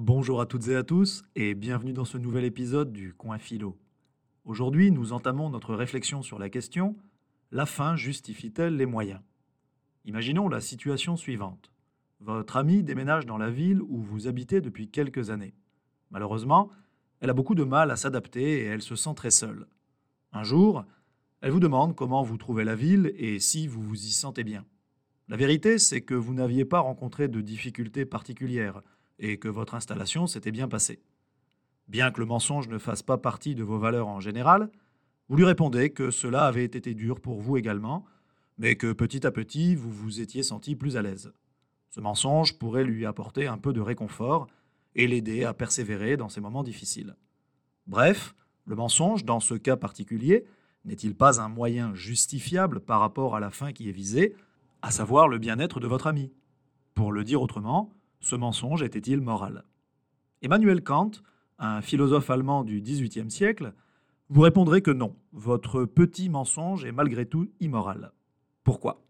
Bonjour à toutes et à tous et bienvenue dans ce nouvel épisode du Coin Philo. Aujourd'hui, nous entamons notre réflexion sur la question La fin justifie-t-elle les moyens? Imaginons la situation suivante. Votre amie déménage dans la ville où vous habitez depuis quelques années. Malheureusement, elle a beaucoup de mal à s'adapter et elle se sent très seule. Un jour, elle vous demande comment vous trouvez la ville et si vous vous y sentez bien. La vérité, c'est que vous n'aviez pas rencontré de difficultés particulières et que votre installation s'était bien passée. Bien que le mensonge ne fasse pas partie de vos valeurs en général, vous lui répondez que cela avait été dur pour vous également, mais que petit à petit vous vous étiez senti plus à l'aise. Ce mensonge pourrait lui apporter un peu de réconfort et l'aider à persévérer dans ces moments difficiles. Bref, le mensonge, dans ce cas particulier, n'est-il pas un moyen justifiable par rapport à la fin qui est visée, à savoir le bien-être de votre ami? Pour le dire autrement, ce mensonge était-il moral? Emmanuel Kant, un philosophe allemand du XVIIIe siècle, vous répondrez que non, votre petit mensonge est malgré tout immoral. Pourquoi?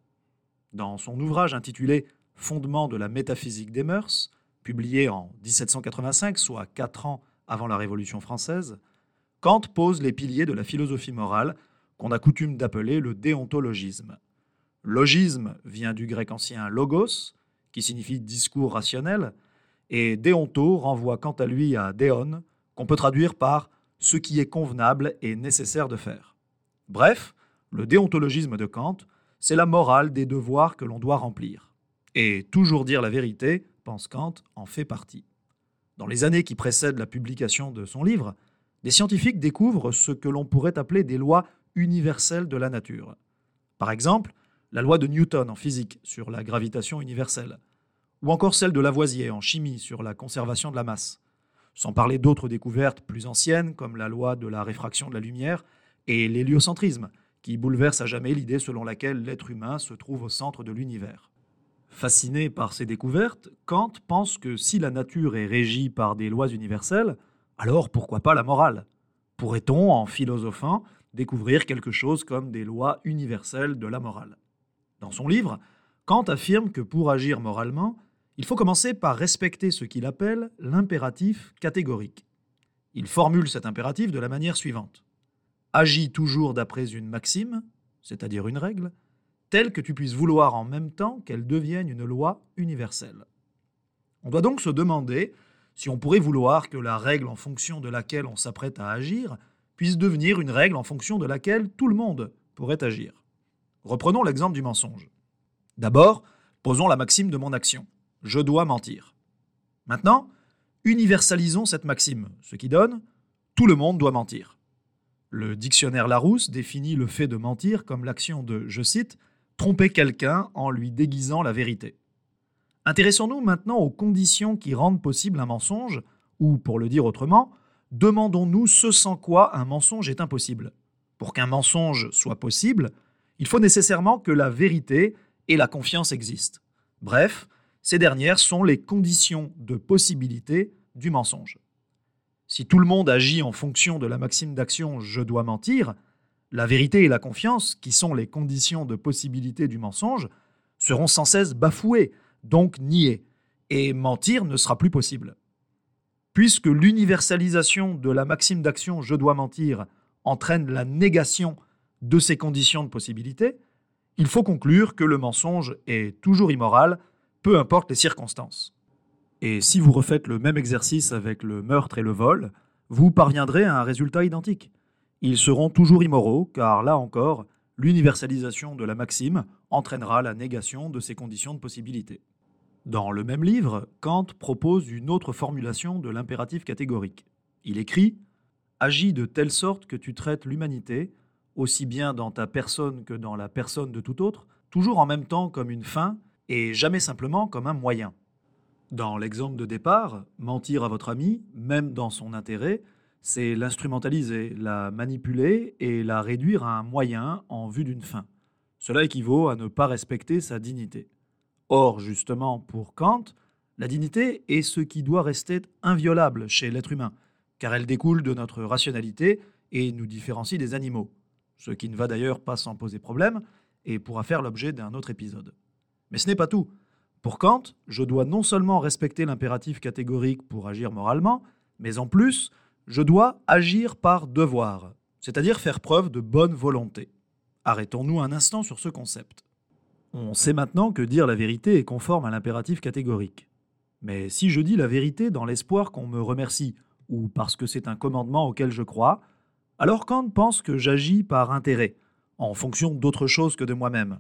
Dans son ouvrage intitulé Fondement de la métaphysique des mœurs, publié en 1785, soit quatre ans avant la Révolution française, Kant pose les piliers de la philosophie morale qu'on a coutume d'appeler le déontologisme. Logisme vient du grec ancien logos, qui signifie discours rationnel, et déonto renvoie quant à lui à déon, qu'on peut traduire par ce qui est convenable et nécessaire de faire. Bref, le déontologisme de Kant, c'est la morale des devoirs que l'on doit remplir. Et toujours dire la vérité, pense Kant, en fait partie. Dans les années qui précèdent la publication de son livre, des scientifiques découvrent ce que l'on pourrait appeler des lois universelles de la nature. Par exemple, la loi de Newton en physique sur la gravitation universelle, ou encore celle de Lavoisier en chimie sur la conservation de la masse, sans parler d'autres découvertes plus anciennes comme la loi de la réfraction de la lumière et l'héliocentrisme, qui bouleverse à jamais l'idée selon laquelle l'être humain se trouve au centre de l'univers. Fasciné par ces découvertes, Kant pense que si la nature est régie par des lois universelles, alors pourquoi pas la morale? Pourrait-on, en philosophant, découvrir quelque chose comme des lois universelles de la morale? Dans son livre, Kant affirme que pour agir moralement, il faut commencer par respecter ce qu'il appelle l'impératif catégorique. Il formule cet impératif de la manière suivante. Agis toujours d'après une maxime, c'est-à-dire une règle, telle que tu puisses vouloir en même temps qu'elle devienne une loi universelle. On doit donc se demander si on pourrait vouloir que la règle en fonction de laquelle on s'apprête à agir puisse devenir une règle en fonction de laquelle tout le monde pourrait agir. Reprenons l'exemple du mensonge. D'abord, posons la maxime de mon action je dois mentir. Maintenant, universalisons cette maxime, ce qui donne tout le monde doit mentir. Le dictionnaire Larousse définit le fait de mentir comme l'action de, je cite, tromper quelqu'un en lui déguisant la vérité. Intéressons-nous maintenant aux conditions qui rendent possible un mensonge, ou pour le dire autrement, demandons-nous ce sans quoi un mensonge est impossible. Pour qu'un mensonge soit possible, il faut nécessairement que la vérité et la confiance existent. Bref, ces dernières sont les conditions de possibilité du mensonge. Si tout le monde agit en fonction de la maxime d'action je dois mentir, la vérité et la confiance, qui sont les conditions de possibilité du mensonge, seront sans cesse bafouées, donc niées, et mentir ne sera plus possible. Puisque l'universalisation de la maxime d'action je dois mentir entraîne la négation de ces conditions de possibilité, il faut conclure que le mensonge est toujours immoral peu importe les circonstances. Et si vous refaites le même exercice avec le meurtre et le vol, vous parviendrez à un résultat identique. Ils seront toujours immoraux, car là encore, l'universalisation de la maxime entraînera la négation de ces conditions de possibilité. Dans le même livre, Kant propose une autre formulation de l'impératif catégorique. Il écrit Agis de telle sorte que tu traites l'humanité, aussi bien dans ta personne que dans la personne de tout autre, toujours en même temps comme une fin et jamais simplement comme un moyen. Dans l'exemple de départ, mentir à votre ami, même dans son intérêt, c'est l'instrumentaliser, la manipuler et la réduire à un moyen en vue d'une fin. Cela équivaut à ne pas respecter sa dignité. Or, justement, pour Kant, la dignité est ce qui doit rester inviolable chez l'être humain, car elle découle de notre rationalité et nous différencie des animaux, ce qui ne va d'ailleurs pas sans poser problème et pourra faire l'objet d'un autre épisode. Mais ce n'est pas tout. Pour Kant, je dois non seulement respecter l'impératif catégorique pour agir moralement, mais en plus, je dois agir par devoir, c'est-à-dire faire preuve de bonne volonté. Arrêtons-nous un instant sur ce concept. On sait maintenant que dire la vérité est conforme à l'impératif catégorique. Mais si je dis la vérité dans l'espoir qu'on me remercie, ou parce que c'est un commandement auquel je crois, alors Kant pense que j'agis par intérêt, en fonction d'autre chose que de moi-même.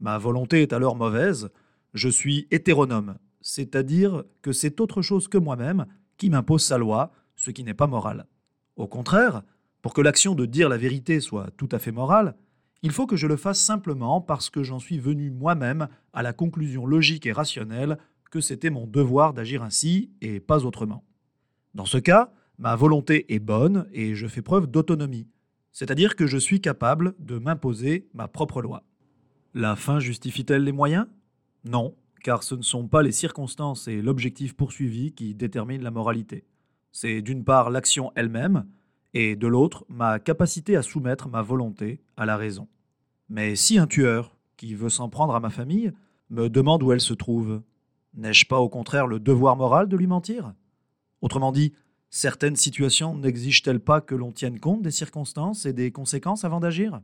Ma volonté est alors mauvaise, je suis hétéronome, c'est-à-dire que c'est autre chose que moi-même qui m'impose sa loi, ce qui n'est pas moral. Au contraire, pour que l'action de dire la vérité soit tout à fait morale, il faut que je le fasse simplement parce que j'en suis venu moi-même à la conclusion logique et rationnelle que c'était mon devoir d'agir ainsi et pas autrement. Dans ce cas, ma volonté est bonne et je fais preuve d'autonomie, c'est-à-dire que je suis capable de m'imposer ma propre loi. La fin justifie-t-elle les moyens? Non, car ce ne sont pas les circonstances et l'objectif poursuivi qui déterminent la moralité. C'est d'une part l'action elle-même, et de l'autre ma capacité à soumettre ma volonté à la raison. Mais si un tueur, qui veut s'en prendre à ma famille, me demande où elle se trouve, n'ai-je pas au contraire le devoir moral de lui mentir? Autrement dit, certaines situations n'exigent-elles pas que l'on tienne compte des circonstances et des conséquences avant d'agir?